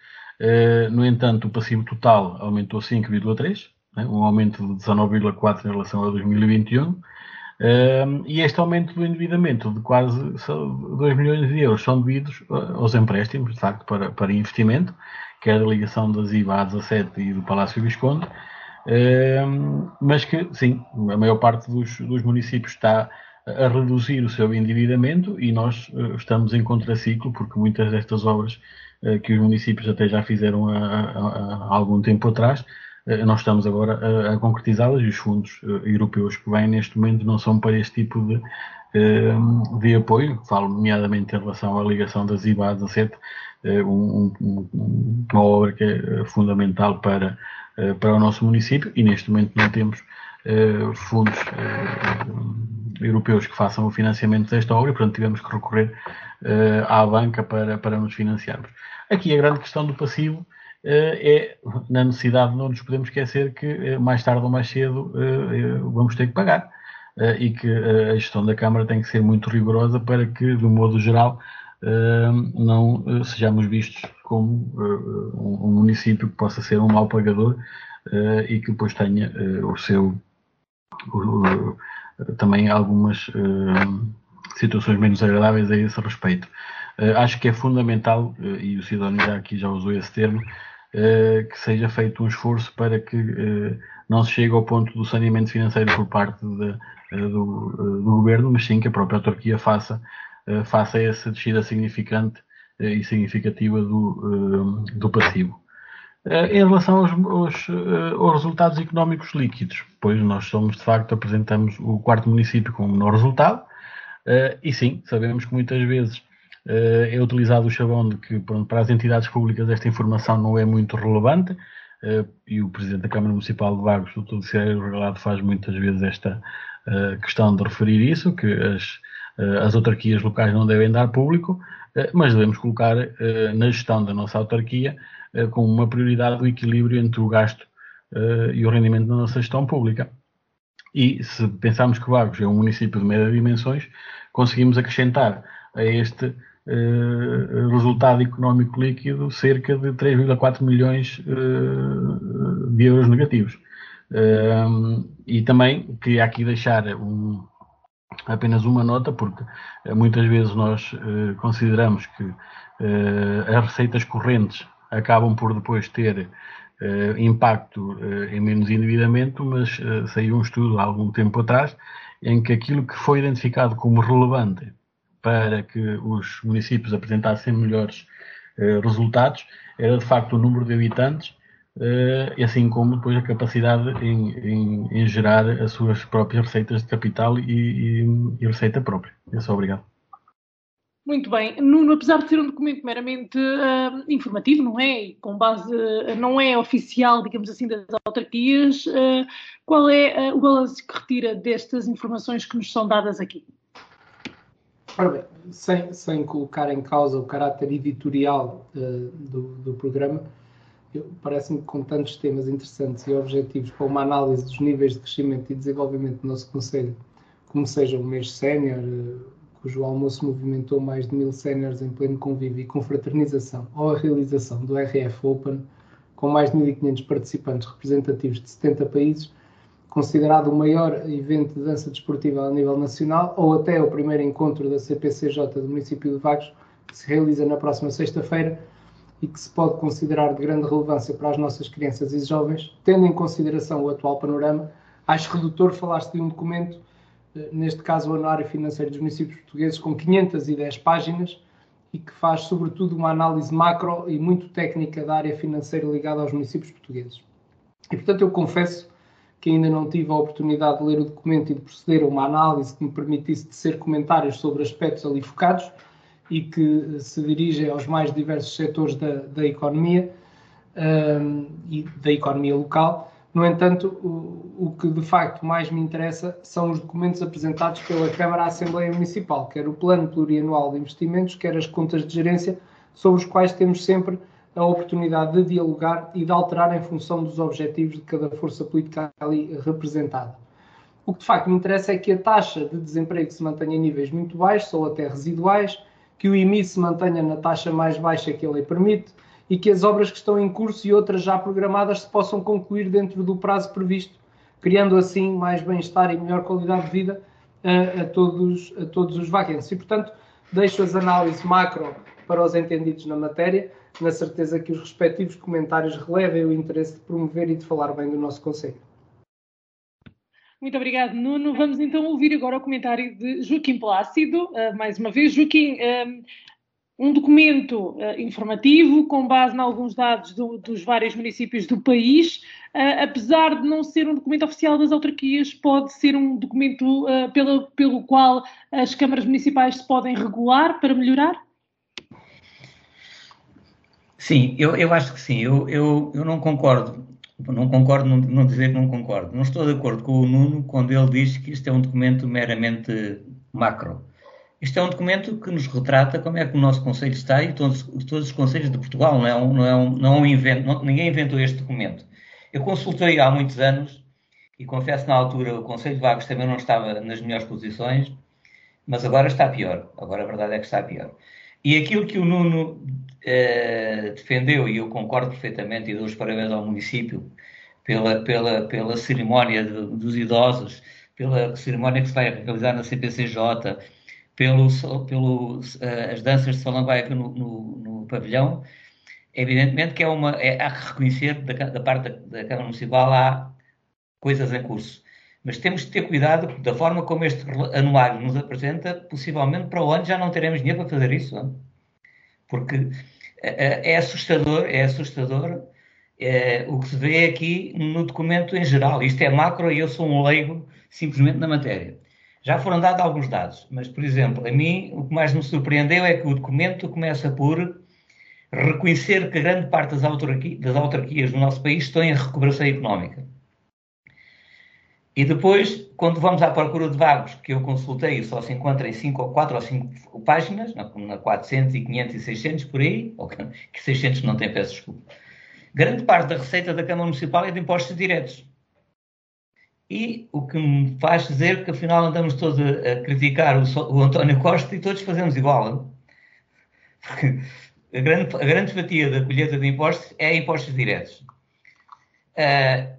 no entanto, o passivo total aumentou 5,3 né, um aumento de 19,4% em relação a 2021. Uh, e este aumento do endividamento de quase 2 milhões de euros são devidos aos empréstimos, de facto, para, para investimento, que é da ligação das IVA a 17 e do Palácio Visconde, uh, mas que, sim, a maior parte dos, dos municípios está a reduzir o seu endividamento e nós uh, estamos em contraciclo, porque muitas destas obras eh, que os municípios até já fizeram há, algum tempo atrás eh, nós estamos agora a, a concretizá-las e os fundos europeus que vêm neste momento não são para este tipo de, uh, de apoio, falo nomeadamente em relação à ligação das IBA 17, uh, um, um, uma obra que é fundamental para, para o nosso município e neste momento não temos fundos europeus que façam o financiamento desta obra portanto tivemos que recorrer à banca para, para nos financiarmos. Aqui a grande questão do passivo é na necessidade, não nos podemos esquecer que mais tarde ou mais cedo vamos ter que pagar e que a gestão da Câmara tem que ser muito rigorosa para que, de um modo geral, não sejamos vistos como um município que possa ser um mau pagador e que depois tenha o seu também algumas situações menos agradáveis a esse respeito. acho que é fundamental, e o Sidónio já aqui já usou esse termo, que seja feito um esforço para que não se chegue ao ponto do saneamento financeiro por parte de, do, do, governo, mas sim que a própria autarquia faça, faça essa descida significante e significativa do, do passivo. Em relação aos, aos, aos, resultados económicos líquidos, pois nós somos, de facto, apresentamos o quarto município com o menor resultado, e sim, sabemos que muitas vezes é utilizado o chavão de que pronto, para as entidades públicas esta informação não é muito relevante, e o Presidente da Câmara Municipal de Vagos, o Dr. Céu Regalado, faz muitas vezes esta questão de referir isso, que as, as autarquias locais não devem dar público, mas devemos colocar na gestão da nossa autarquia eh, com uma prioridade do equilíbrio entre o gasto uh, e o rendimento da nossa gestão pública. E se pensarmos que Vagos é um município de médias dimensões, conseguimos acrescentar a este uh, resultado económico líquido cerca de 3,4 milhões de euros negativos. e também queria aqui deixar um, apenas uma nota, porque muitas vezes nós consideramos que as receitas correntes acabam por depois ter impacto em menos endividamento, mas saiu um estudo há algum tempo atrás em que aquilo que foi identificado como relevante para que os municípios apresentassem melhores resultados era de facto o número de habitantes, assim como depois a capacidade em, em, em, gerar as suas próprias receitas de capital e, e, e receita própria. É só obrigado. Muito bem. Nuno, apesar de ser um documento meramente uh, informativo, não é? E com base, uh, não é oficial, digamos assim, das autarquias, uh, qual é o balanço que retira destas informações que nos são dadas aqui? Ora bem, sem, sem colocar em causa o caráter editorial do, do programa, parece-me que com tantos temas interessantes e objetivos para uma análise dos níveis de crescimento e desenvolvimento do nosso Conselho, como seja o mês sénior, cujo almoço movimentou mais de mil séniores em pleno convívio e confraternização, ou a realização do RF Open, com mais de 1.500 participantes representativos de 70 países, considerado o maior evento de dança desportiva a nível nacional, ou até o primeiro encontro da CPCJ do município de Vagos, que se realiza na próxima sexta-feira e que se pode considerar de grande relevância para as nossas crianças e jovens, tendo em consideração o atual panorama, acho redutor falar-se de um documento neste caso o Anuário Financeiro dos Municípios Portugueses, com 510 páginas e que faz, sobretudo, uma análise macro e muito técnica da área financeira ligada aos municípios portugueses. E, portanto, eu confesso que ainda não tive a oportunidade de ler o documento e de proceder a uma análise que me permitisse tecer comentários sobre aspectos ali focados e que se dirigem aos mais diversos setores da, da economia um, e da economia local no entanto, o, o, que de facto mais me interessa são os documentos apresentados pela Câmara à Assembleia Municipal, quer o Plano Plurianual de Investimentos, quer as contas de gerência, sobre os quais temos sempre a oportunidade de dialogar e de alterar em função dos objetivos de cada força política ali representada. O que de facto me interessa é que a taxa de desemprego se mantenha em níveis muito baixos ou até residuais, que o IMI se mantenha na taxa mais baixa que a lei permite, e que as obras que estão em curso e outras já programadas se possam concluir dentro do prazo previsto, criando assim mais bem-estar e melhor qualidade de vida a, a, todos, a todos os vaquenses. E, portanto, deixo as análises macro para os entendidos na matéria, na certeza que os respectivos comentários relevem o interesse de promover e de falar bem do nosso Conselho. Muito obrigado, Nuno. Vamos então ouvir agora o comentário de Joaquim Plácido. Uh, mais uma vez, Joaquim, uh, um documento uh, informativo com base em alguns dados do, dos vários municípios do país. Uh, apesar de não ser um documento oficial das autarquias, pode ser um documento pelo, pelo qual as câmaras municipais se podem regular para melhorar? Sim, eu, eu acho que sim. Eu, eu, eu não concordo. Não concordo, não, não dizer que não concordo. Não estou de acordo com o Nuno quando ele diz que isto é um documento meramente macro Isto é um documento que nos retrata como é que o nosso Conselho está e todos, todos os Conselhos de Portugal. Não é um, não é um, não é um invento, não, ninguém inventou este documento. Eu consultei há muitos anos e confesso na altura o Conselho de Vagos também não estava nas melhores posições, mas agora está pior. Agora a verdade é que está pior. E aquilo que o Nuno eh, defendeu, e eu concordo perfeitamente, e dou os parabéns ao município pela, pela, pela cerimónia de, dos idosos, pela cerimónia que se vai realizar na CPCJ, pelo, pelo, uh, as danças de Salambaia no, no, no, pavilhão, evidentemente que é uma, é, há que reconhecer da, da parte da, da, Câmara Municipal há coisas em curso. Mas temos de ter cuidado da forma como este anuário nos apresenta, possivelmente para o ano já não teremos dinheiro para fazer isso. Porque é, é assustador, é assustador é, o que se vê aqui no documento em geral. Isto é macro e eu sou um leigo simplesmente na matéria. Já foram dados alguns dados, mas, por exemplo, a mim o que mais me surpreendeu é que o documento começa por reconhecer que grande parte das, autarqui das autarquias do nosso país estão em recuperação económica. E depois, quando vamos à procura de vagos, que eu consultei, só se encontra em 5 ou 4 ou 5 páginas, na, na 400 e 500 e 600 por aí, ou que 600 não tem, peço desculpa. Grande parte da receita da Câmara Municipal é de impostos diretos. E o que me faz dizer que afinal andamos todos a, a criticar o, o, António Costa e todos fazemos igual. Porque a grande, a grande fatia da colheita de impostos é impostos diretos. Uh,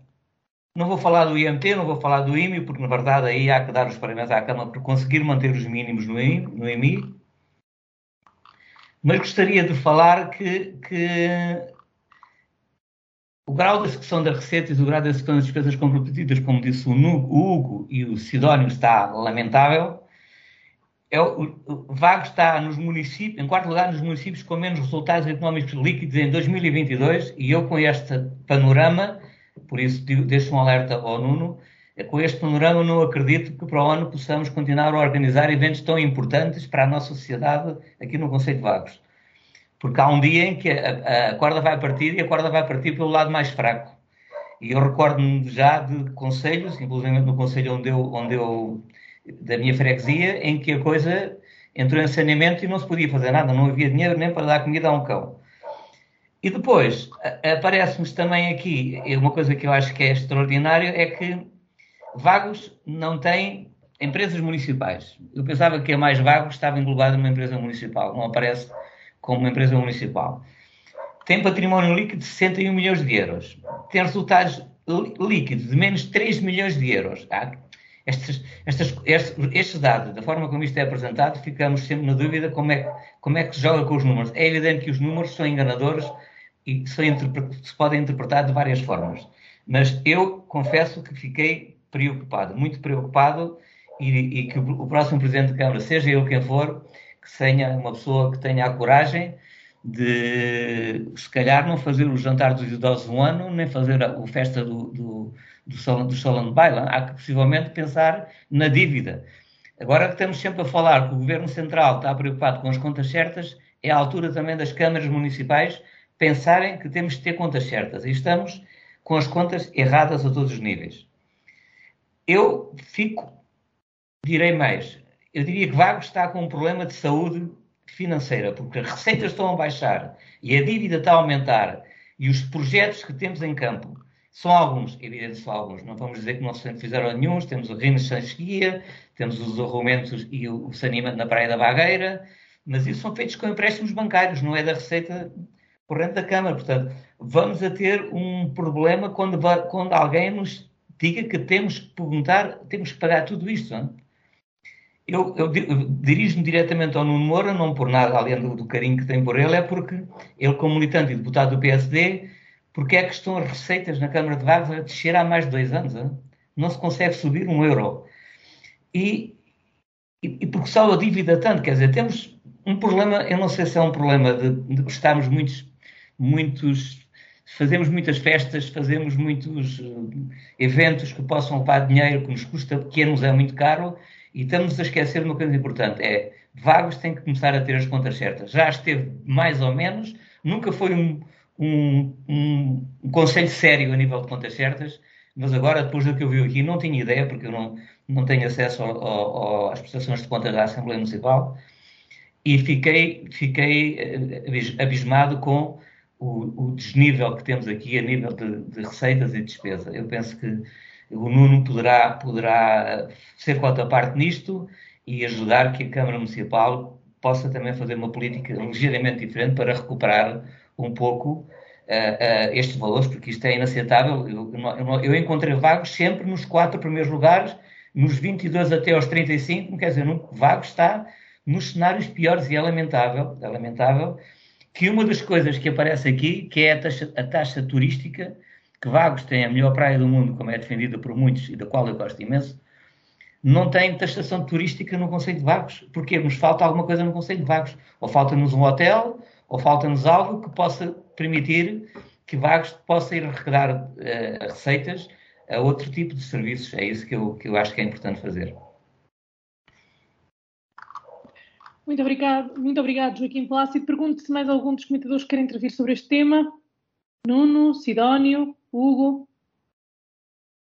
não vou falar do IMT, não vou falar do IMI, porque na verdade aí há que dar os parabéns à Câmara por conseguir manter os mínimos no IMI. No IMI. Mas gostaria de falar que, que o grau da execução das receitas e o grau da execução das despesas comprometidas, como disse o Hugo e o Sidónio, está lamentável. É, o, o Vago está nos municípios, em quarto lugar, nos municípios com menos resultados económicos líquidos em 2022, e eu com este panorama, por isso deixo um alerta ao Nuno, com este panorama não acredito que para o ano possamos continuar a organizar eventos tão importantes para a nossa sociedade aqui no Conselho de Vagos. Porque há um dia em que a, a, corda vai partir e a corda vai partir pelo lado mais fraco. E eu recordo-me já de conselhos, inclusive no conselho onde eu, onde eu, da minha freguesia, em que a coisa entrou em saneamento e não se podia fazer nada, não havia dinheiro nem para dar comida a um cão. E depois, aparece-nos também aqui, uma coisa que eu acho que é extraordinário, é que Vagos não tem empresas municipais. Eu pensava que a mais Vagos estava englobada numa empresa municipal, não aparece como uma empresa municipal. Tem património líquido de 61 milhões de euros. Tem resultados líquidos de menos 3 milhões de euros. Ah, estes, estes, estes, estes, dados, da forma como isto é apresentado, ficamos sempre na dúvida como é, como é que se joga com os números. É evidente que os números são enganadores e se podem interpretar de várias formas. Mas eu confesso que fiquei preocupado, muito preocupado, e, e que o próximo Presidente da Câmara, seja eu quem for, que tenha uma pessoa que tenha a coragem de, se calhar, não fazer o jantar dos idosos um ano, nem fazer a, a festa do, do, do, salão, do salão de baile. Há que, possivelmente, pensar na dívida. Agora que estamos sempre a falar que o Governo Central está preocupado com as contas certas, é a altura também das câmaras municipais pensarem que temos de ter contas certas. E estamos com as contas erradas a todos os níveis. Eu fico, direi mais, eu diria que Vagos está com um problema de saúde financeira, porque as receitas estão a baixar e a dívida está a aumentar e os projetos que temos em campo são alguns, evidente são alguns, não vamos dizer que não se fizeram nenhum, temos o Rimes Sans Guia, temos os arrumentos e o saneamento na Praia da Bagueira, mas isso são feitos com empréstimos bancários, não é da receita corrente da Câmara. Portanto, vamos a ter um problema quando, quando alguém nos diga que temos que perguntar, temos que pagar tudo isto. Não? É? eu, eu, dirijo-me diretamente ao Nuno Moura, não por nada, além do, do, carinho que tem por ele, é porque ele, como militante e deputado do PSD, porque é que estão as receitas na Câmara de Vagos a descer há mais de dois anos? Hein? Não se consegue subir um euro. E, e, e porque só a dívida tanto, quer dizer, temos um problema, eu não sei se é um problema de, de gostarmos muitos, muitos, fazemos muitas festas, fazemos muitos uh, eventos que possam levar dinheiro, que nos custa, que nos é muito caro, e estamos a esquecer uma coisa importante: é Vagos tem que começar a ter as contas certas. Já esteve mais ou menos, nunca foi um, um, um, um conselho sério a nível de contas certas, mas agora, depois do que eu vi aqui, não tinha ideia, porque eu não, não tenho acesso ao, ao, às prestações de contas da Assembleia Municipal e fiquei, fiquei eh, abismado com o, o desnível que temos aqui a nível de, de, receitas e despesa. Eu penso que o Nuno poderá, poderá ser parte nisto e ajudar que a Câmara Municipal possa também fazer uma política ligeiramente diferente para recuperar um pouco uh, uh, estes valores, porque isto é inaceitável. Eu, eu, eu, encontrei vagos sempre nos quatro primeiros lugares, nos 22 até aos 35, quer dizer, o vago está nos cenários piores e é lamentável, é lamentável que uma das coisas que aparece aqui, que é a taxa, a taxa turística, que Vagos tem a melhor praia do mundo, como é defendida por muitos e da qual eu gosto imenso, não tem taxação turística no Conselho de Vagos. Porquê? Nos falta alguma coisa no Conselho de Vagos. Ou falta-nos um hotel, ou falta-nos algo que possa permitir que Vagos possa ir arrecadar uh, receitas a outro tipo de serviços. É isso que eu, que eu acho que é importante fazer. Muito obrigado, muito obrigado, Joaquim Plácido. Pergunto se mais algum dos comentadores quer intervir sobre este tema. Nuno, Sidónio, Hugo.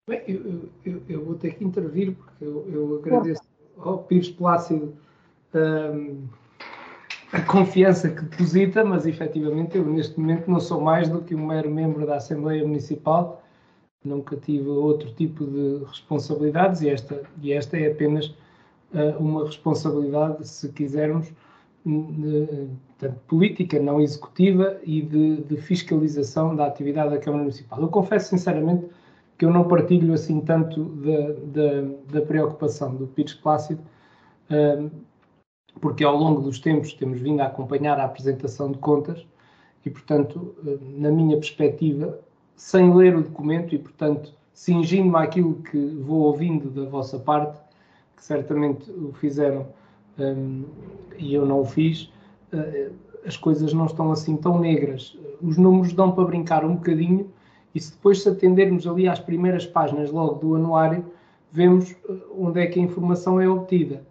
Bem, eu, eu, eu vou ter que intervir porque eu, eu agradeço ao Pires Plácido um, a confiança que deposita, mas efetivamente eu neste momento não sou mais do que um mero membro da Assembleia Municipal. Nunca tive outro tipo de responsabilidades e esta, e esta é apenas uma responsabilidade, se quisermos, de, política, não executiva e de, de, fiscalização da atividade da Câmara Municipal. Eu confesso sinceramente que eu não partilho assim tanto da, da, da preocupação do Pires Plácido, porque ao longo dos tempos temos vindo a acompanhar a apresentação de contas e, portanto, na minha perspectiva, sem ler o documento e, portanto, cingindo-me àquilo que vou ouvindo da vossa parte, que certamente o fizeram um, e eu não o fiz, uh, as coisas não estão assim tão negras. Os números dão para brincar um bocadinho e se depois se atendermos ali às primeiras páginas logo do anuário, vemos uh, onde é que a informação é obtida.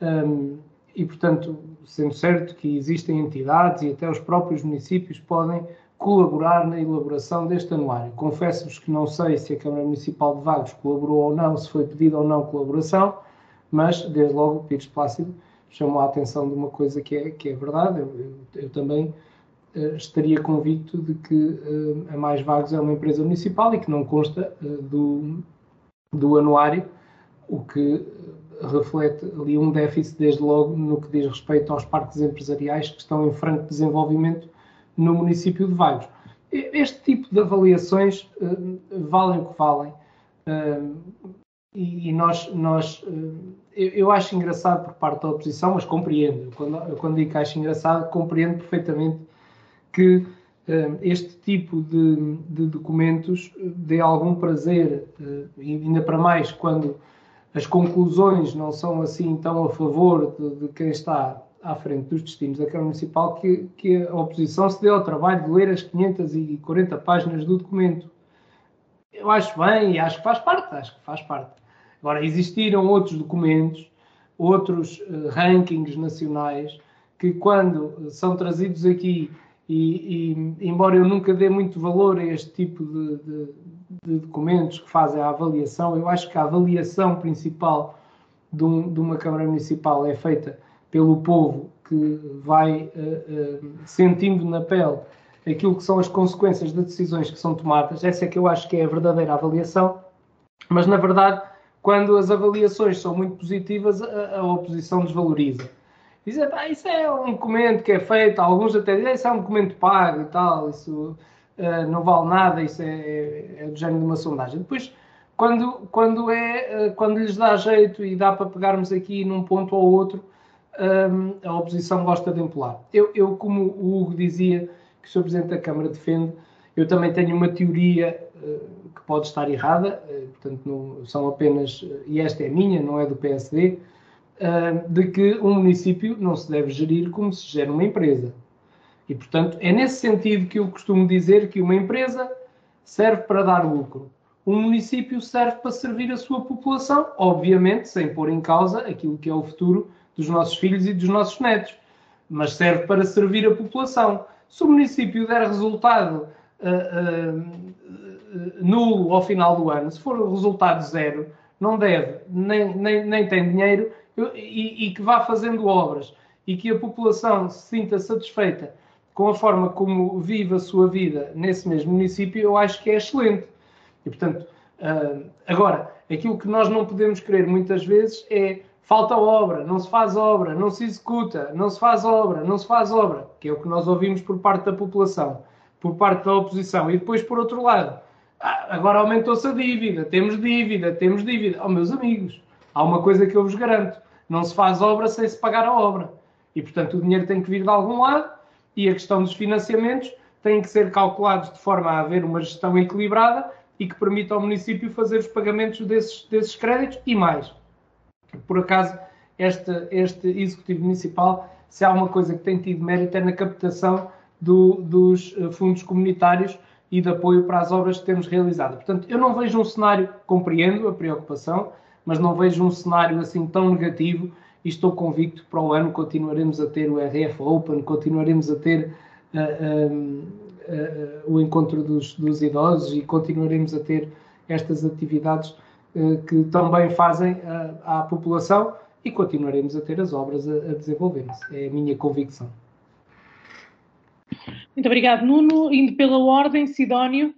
Um, e, portanto, sendo certo que existem entidades e até os próprios municípios podem colaborar na elaboração deste anuário. Confesso-vos que não sei se a Câmara Municipal de Vagos colaborou ou não, se foi pedido ou não colaboração, mas desde logo o Pires Plácido chamou a atenção de uma coisa que é, que é verdade. Eu, eu, eu também uh, estaria convicto de que uh, a Mais Vagos é uma empresa municipal e que não consta uh, do, do anuário, o que reflete ali um déficit, desde logo, no que diz respeito aos parques empresariais que estão em franco desenvolvimento no município de Vagos. Este tipo de avaliações valem o que valem. E, nós, nós eu, eu, acho engraçado por parte da oposição, mas compreendo. Quando, quando digo que acho engraçado, compreendo perfeitamente que uh, este tipo de, de, documentos dê algum prazer, uh, ainda para mais quando as conclusões não são assim tão a favor de, de quem está à frente dos destinos da Câmara Municipal, que, que a oposição se dê ao trabalho de ler as 540 páginas do documento. Eu acho bem e acho que faz parte, acho que faz parte. Agora, existiram outros documentos, outros uh, rankings nacionais, que quando são trazidos aqui, e, e, embora eu nunca dê muito valor a este tipo de, de, de, documentos que fazem a avaliação, eu acho que a avaliação principal de, um, de uma Câmara Municipal é feita pelo povo que vai uh, uh, sentindo na pele aquilo que são as consequências das decisões que são tomadas. Essa é que eu acho que é a verdadeira avaliação, mas na verdade quando as avaliações são muito positivas, a, a oposição desvaloriza. Dizem, ah, isso é um documento que é feito, alguns até dizem, isso é um documento pago e tal, isso uh, não vale nada, isso é, é, é, do género de uma sondagem. Depois, quando, quando, é, uh, quando lhes dá jeito e dá para pegarmos aqui num ponto ou outro, um, a oposição gosta de empolar. Eu, eu, como o Hugo dizia, que o Sr. Presidente da Câmara defende, eu também tenho uma teoria uh, que pode estar errada, uh, portanto, não, são apenas, uh, e esta é minha, não é do PSD, de que um município não se deve gerir como se gera uma empresa. E, portanto, é nesse sentido que eu costumo dizer que uma empresa serve para dar lucro. Um município serve para servir a sua população, obviamente sem pôr em causa aquilo que é o futuro dos nossos filhos e dos nossos netos, mas serve para servir a população. Se o município der resultado uh, nulo ao final do ano, se for resultado zero, não deve, nem, nem, nem tem dinheiro e, e que vá fazendo obras e que a população se sinta satisfeita com a forma como vive a sua vida nesse mesmo município, eu acho que é excelente. E, portanto, uh, agora, aquilo que nós não podemos querer muitas vezes é falta obra, não se faz obra, não se executa, não se faz obra, não se faz obra, que é o que nós ouvimos por parte da população, por parte da oposição. E depois, por outro lado, agora aumentou-se a dívida, temos dívida, temos dívida. Oh, meus amigos, há uma coisa que eu vos garanto: não se faz obra sem se pagar a obra. E, portanto, o dinheiro tem que vir de algum lado e a questão dos financiamentos tem que ser calculados de forma a haver uma gestão equilibrada e que permita ao município fazer os pagamentos desses, desses créditos e mais. Por acaso, este, este Executivo Municipal, se há uma coisa que tem tido mérito é na captação do, dos eh, fundos comunitários e de apoio para as obras que temos realizado. Portanto, eu não vejo um cenário, compreendo a preocupação, mas não vejo um cenário assim tão negativo e estou convicto que para o ano continuaremos a ter o RF Open, continuaremos a ter uh, uh, uh, o encontro dos, dos, idosos e continuaremos a ter estas atividades que também fazem à população e continuaremos a ter as obras a, a desenvolver-se. É a minha convicção. Muito obrigado, Nuno. Indo pela ordem, Sidónio.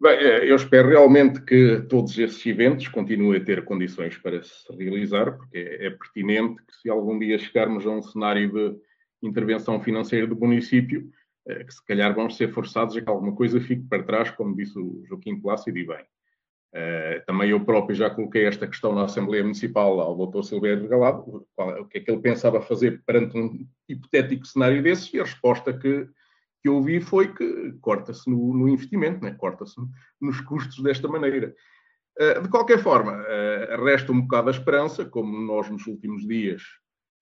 Bem, eh, eu espero realmente que todos esses eventos continuem a ter condições para se realizar, porque é, é pertinente que, se algum dia chegarmos a um cenário de intervenção financeira do município, eh, que se calhar vão ser forçados a que alguma coisa fique para trás, como disse o Joaquim Plácido e bem. Eh, também eu próprio já coloquei esta questão na Assembleia Municipal ao Dr. Silvério Regalado, o que é que ele pensava fazer perante um hipotético cenário desses, e a resposta que que eu ouvi foi que corta-se no, no, investimento, né? corta-se nos custos desta maneira. Uh, de qualquer forma, uh, resta um bocado a esperança, como nós nos últimos dias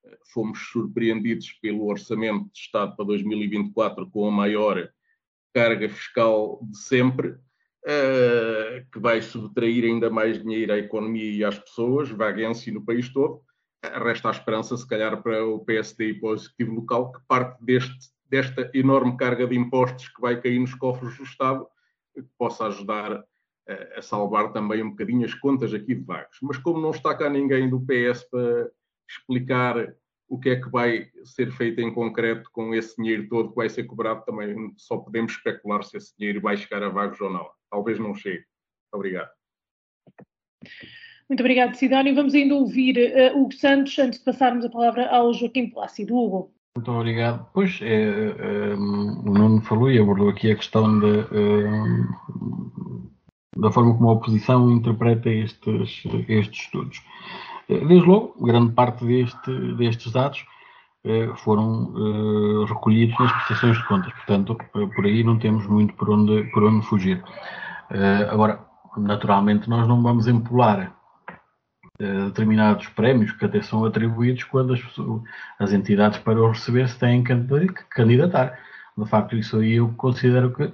uh, fomos surpreendidos pelo Orçamento de Estado para 2024 com a maior carga fiscal de sempre, que vai subtrair ainda mais dinheiro à economia e às pessoas, vaguência no país todo. resta a esperança, se calhar, para o PSD e para o Executivo Local, que parte deste desta enorme carga de impostos que vai cair nos cofres do Estado, que possa ajudar a, a salvar também um bocadinho as contas aqui de Vagos. Mas como não está cá ninguém do PS para explicar o que é que vai ser feito em concreto com esse dinheiro todo que vai ser cobrado, também só podemos especular se esse dinheiro vai chegar a Vagos ou não. Talvez não chegue. Obrigado. Muito obrigado, Sidónio. Vamos ainda ouvir uh, Hugo Santos antes de passarmos a palavra ao Joaquim Plácido. Hugo. Muito obrigado. Pois, é, é, o Nuno falou e abordou aqui a questão de, é, da forma como a oposição interpreta estes, estes estudos. Desde logo, grande parte deste, destes dados foram recolhidos nas prestações de contas, portanto, por aí não temos muito por onde, por onde fugir. Agora, naturalmente, nós não vamos empolar determinados prémios que até são atribuídos quando as, as entidades para os receber se têm que candidatar. De facto, isso aí eu considero que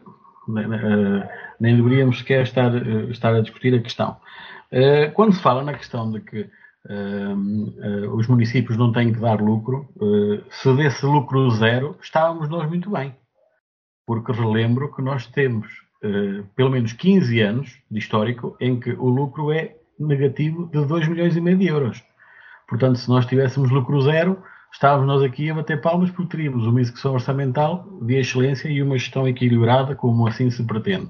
nem, né, né, eh, nem deveríamos sequer estar, eh, estar a discutir a questão. Eh, quando se fala na questão de que os municípios não têm que dar lucro, se desse lucro zero, estávamos nós muito bem. Porque relembro que nós temos pelo menos 15 anos de histórico em que o lucro é negativo de 2 milhões e meio de euros. Portanto, se nós tivéssemos lucro zero, estávamos nós aqui a bater palmas porque teríamos uma execução orçamental de excelência e uma gestão equilibrada, como assim se pretende.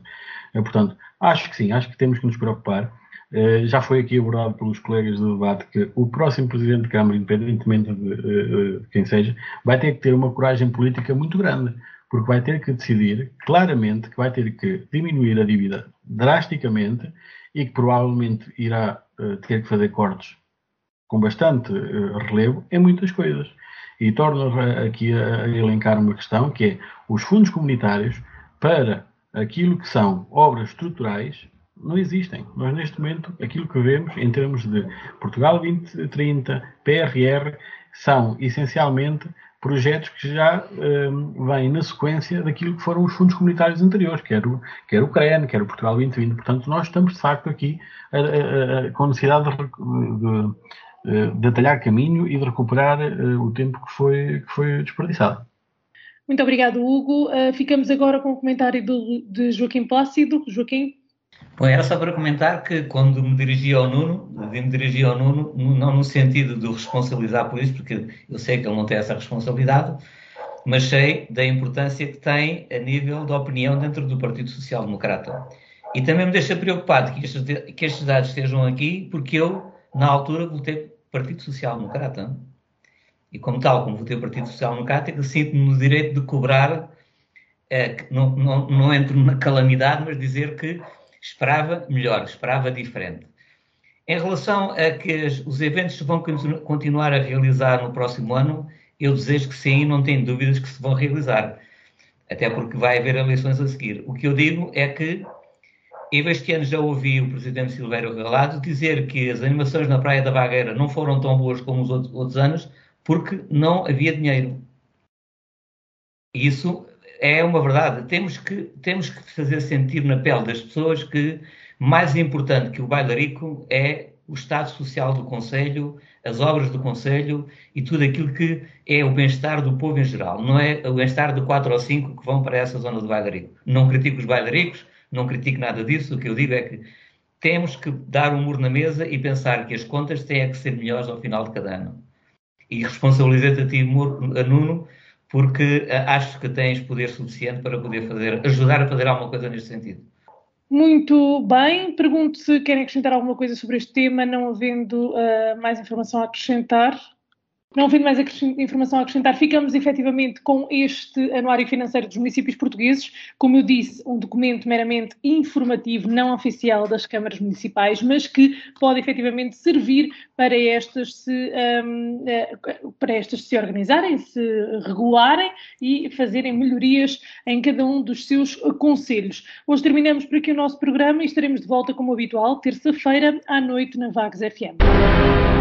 Portanto, acho que sim, acho que temos que nos preocupar. Eh, já foi aqui abordado pelos colegas do debate que o próximo Presidente de Câmara, independentemente de, eh, de quem seja, vai ter que ter uma coragem política muito grande, porque vai ter que decidir claramente que vai ter que diminuir a dívida drasticamente e que provavelmente irá uh, ter que fazer cortes com bastante uh, relevo em muitas coisas. E torno aqui a, a elencar uma questão que é os fundos comunitários para aquilo que são obras estruturais não existem. Nós, neste momento, aquilo que vemos em termos de Portugal 2030, PRR, são essencialmente projetos que já um, vêm na sequência daquilo que foram os fundos comunitários anteriores, quer o, quer o CREN, quer o Portugal 2020. Portanto, nós estamos, de facto, aqui a, a, a, com necessidade de, de, de, detalhar caminho e de recuperar uh, o tempo que foi, que foi desperdiçado. Muito obrigado, Hugo. Uh, ficamos agora com o comentário do, de Joaquim Plácido. Joaquim? Bom, era só para comentar que quando me dirigi ao Nuno, me dirigi ao Nuno, não no sentido de o responsabilizar por isso, porque eu sei que ele não tem essa responsabilidade, mas sei da importância que tem a nível da opinião dentro do Partido Social Democrata. E também me deixa preocupado que estes, que estes dados estejam aqui, porque eu, na altura, votei Partido Social Democrata. E como tal, como votei Partido Social Democrata, que sinto-me no direito de cobrar, é, não, não, não entro na calamidade, mas dizer que esperava melhor, esperava diferente. Em relação a que os eventos se vão continuar a realizar no próximo ano, eu desejo que sim, não tenho dúvidas que se vão realizar. Até porque vai haver eleições a seguir. O que eu digo é que eu este ano já ouvi o presidente Silvério Galado dizer que as animações na Praia da Vagueira não foram tão boas como os outros, anos porque não havia dinheiro. Isso é uma verdade. Temos que, temos que fazer sentir na pele das pessoas que mais importante que o bailarico é o estado social do Conselho, as obras do Conselho e tudo aquilo que é o bem-estar do povo em geral. Não é o bem-estar de quatro ou cinco que vão para essa zona do bailarico. Não critico os bailaricos, não critico nada disso. O que eu digo é que temos que dar um muro na mesa e pensar que as contas têm que ser melhores ao final de cada ano. E responsabilizei-te a ti, Nuno, porque eh, acho que tens poder suficiente para poder fazer, ajudar a fazer alguma coisa neste sentido. Muito bem. Pergunto se querem acrescentar alguma coisa sobre este tema, não havendo uh, mais informação a acrescentar. Não havendo mais informação a acrescentar, ficamos efetivamente com este Anuário Financeiro dos Municípios Portugueses, como eu disse, um documento meramente informativo, não oficial das câmaras municipais, mas que pode efetivamente servir para estas se, um, eh, para estas se organizarem, se regularem e fazerem melhorias em cada um dos seus conselhos. Hoje terminamos por aqui o nosso programa e estaremos de volta como habitual, terça-feira à noite na Vagos FM.